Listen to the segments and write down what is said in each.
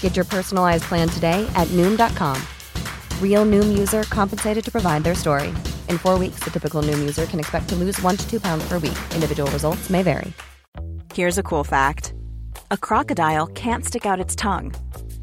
Get your personalized plan today at Noom.com. Real Noom user compensated to provide their story. In four weeks, the typical Noom user can expect to lose one to two pounds per week. Individual results may vary. Here's a cool fact a crocodile can't stick out its tongue.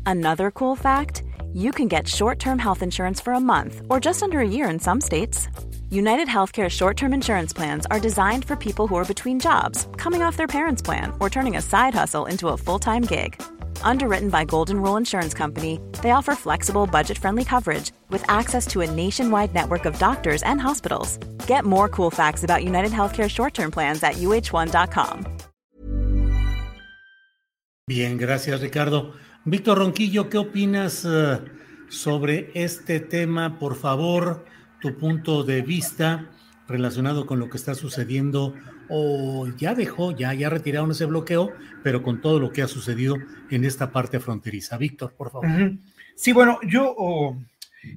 Another cool fact you can get short term health insurance for a month or just under a year in some states. United Healthcare short term insurance plans are designed for people who are between jobs, coming off their parents' plan, or turning a side hustle into a full time gig. Underwritten by Golden Rule Insurance Company, they offer flexible, budget friendly coverage with access to a nationwide network of doctors and hospitals. Get more cool facts about United Healthcare short term plans at uh1.com. Bien, gracias, Ricardo. Víctor Ronquillo, ¿qué opinas uh, sobre este tema? Por favor, tu punto de vista relacionado con lo que está sucediendo o ya dejó, ya, ya retiraron ese bloqueo, pero con todo lo que ha sucedido en esta parte fronteriza. Víctor, por favor. Sí, bueno, yo oh,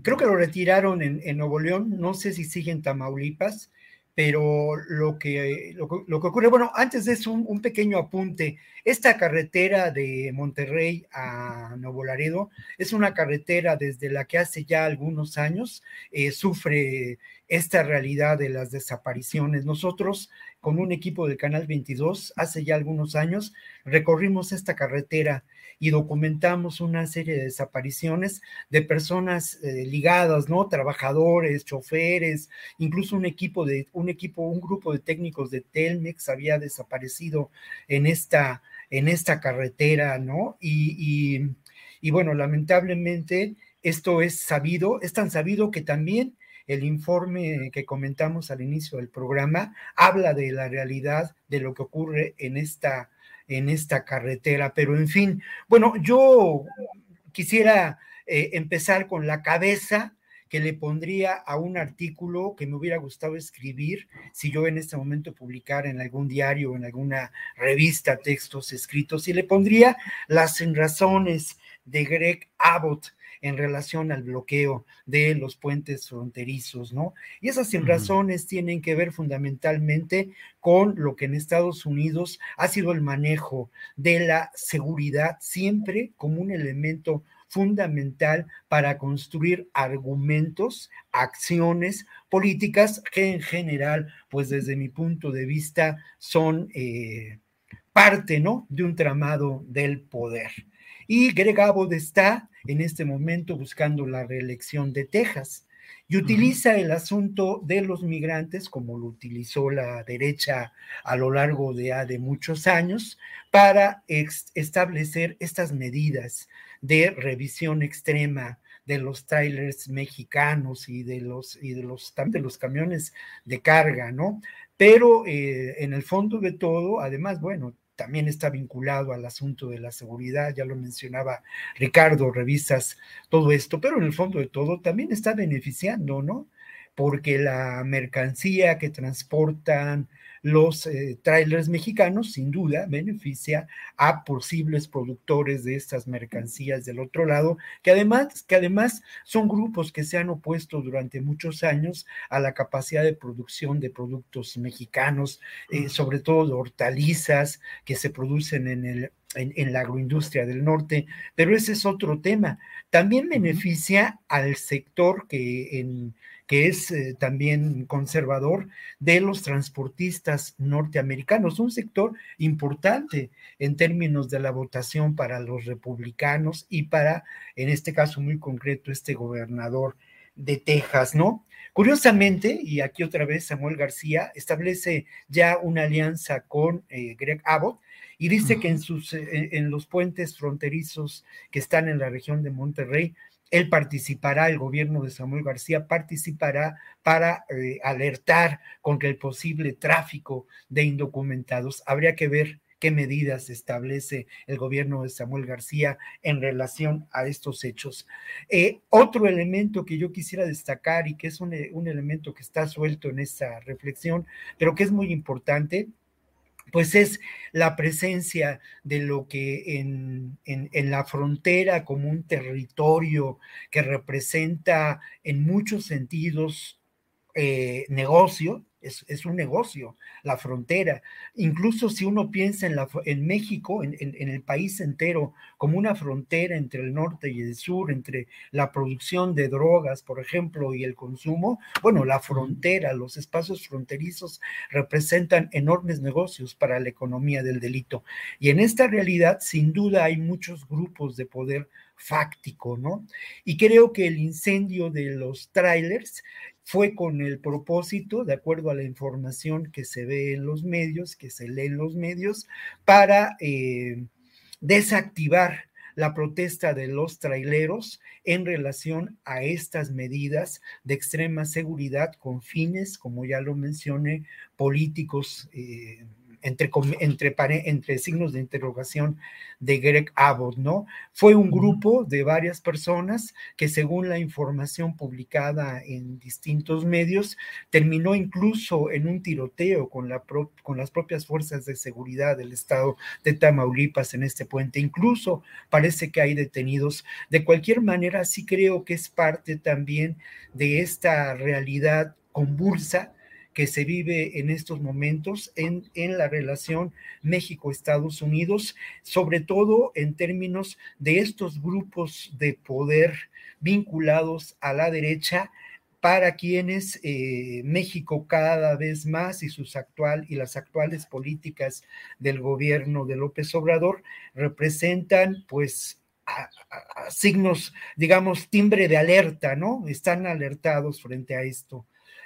creo que lo retiraron en, Nuevo León, no sé si sigue en Tamaulipas, pero lo que, lo, que ocurre, bueno, antes de eso, un, un, pequeño apunte. Esta carretera de Monterrey a Nuevo Laredo es una carretera desde la que hace ya algunos años eh, sufre esta realidad de las desapariciones. Nosotros, con un equipo del Canal 22, hace ya algunos años, recorrimos esta carretera y documentamos una serie de desapariciones de personas eh, ligadas, ¿no? Trabajadores, choferes, incluso un equipo de, un equipo, un grupo de técnicos de Telmex había desaparecido en esta, en esta carretera, ¿no? Y, y, y bueno, lamentablemente esto es sabido, es tan sabido que también el informe que comentamos al inicio del programa habla de la realidad de lo que ocurre en esta, en esta carretera. Pero en fin, bueno, yo quisiera eh, empezar con la cabeza que le pondría a un artículo que me hubiera gustado escribir si yo en este momento publicara en algún diario, en alguna revista, textos escritos, y le pondría las razones de Greg Abbott en relación al bloqueo de los puentes fronterizos, ¿no? Y esas uh -huh. razones tienen que ver fundamentalmente con lo que en Estados Unidos ha sido el manejo de la seguridad siempre como un elemento fundamental para construir argumentos, acciones políticas que en general, pues desde mi punto de vista, son eh, parte, ¿no? De un tramado del poder. Y Greg Abbott está en este momento buscando la reelección de Texas y utiliza el asunto de los migrantes, como lo utilizó la derecha a lo largo de, de muchos años, para establecer estas medidas de revisión extrema de los trailers mexicanos y de los, y de los, de los camiones de carga, ¿no? Pero eh, en el fondo de todo, además, bueno, también está vinculado al asunto de la seguridad, ya lo mencionaba Ricardo, revisas todo esto, pero en el fondo de todo también está beneficiando, ¿no? Porque la mercancía que transportan los eh, trailers mexicanos, sin duda, beneficia a posibles productores de estas mercancías del otro lado, que además, que además son grupos que se han opuesto durante muchos años a la capacidad de producción de productos mexicanos, eh, sobre todo de hortalizas que se producen en el en, en, la agroindustria del norte, pero ese es otro tema. También beneficia al sector que en que es eh, también conservador de los transportistas norteamericanos, un sector importante en términos de la votación para los republicanos y para, en este caso muy concreto, este gobernador de Texas, ¿no? Curiosamente, y aquí otra vez Samuel García establece ya una alianza con eh, Greg Abbott y dice uh -huh. que en, sus, en, en los puentes fronterizos que están en la región de Monterrey, él participará, el gobierno de Samuel García participará para eh, alertar contra el posible tráfico de indocumentados. Habría que ver qué medidas establece el gobierno de Samuel García en relación a estos hechos. Eh, otro elemento que yo quisiera destacar y que es un, elemento que está suelto en esta reflexión, pero que es muy importante, pues es la presencia de lo que en, en, la frontera como un territorio que representa en muchos sentidos eh, negocio, es, un negocio, la frontera. Incluso si uno piensa en, la, en México, en, el país entero, como una frontera entre el norte y el sur, entre la producción de drogas, por ejemplo, y el consumo, bueno, la frontera, los espacios fronterizos representan enormes negocios para la economía del delito. Y en esta realidad, sin duda, hay muchos grupos de poder fáctico, ¿no? Y creo que el incendio de los trailers fue con el propósito, de acuerdo a la información que se ve en los medios, que se lee en los medios, para eh, desactivar la protesta de los traileros en relación a estas medidas de extrema seguridad con fines, como ya lo mencioné, políticos. Eh, entre, entre, entre signos de interrogación de Greg Abbott, ¿no? Fue un grupo de varias personas que según la información publicada en distintos medios, terminó incluso en un tiroteo con, la con las propias fuerzas de seguridad del estado de Tamaulipas en este puente. Incluso parece que hay detenidos. De cualquier manera, sí creo que es parte también de esta realidad convulsa que se vive en estos momentos en, en la relación México-Estados Unidos, sobre todo en términos de estos grupos de poder vinculados a la derecha para quienes eh, México cada vez más y sus actual y las actuales políticas del gobierno de López Obrador representan pues signos, digamos, timbre de alerta, ¿no? Están alertados frente a esto.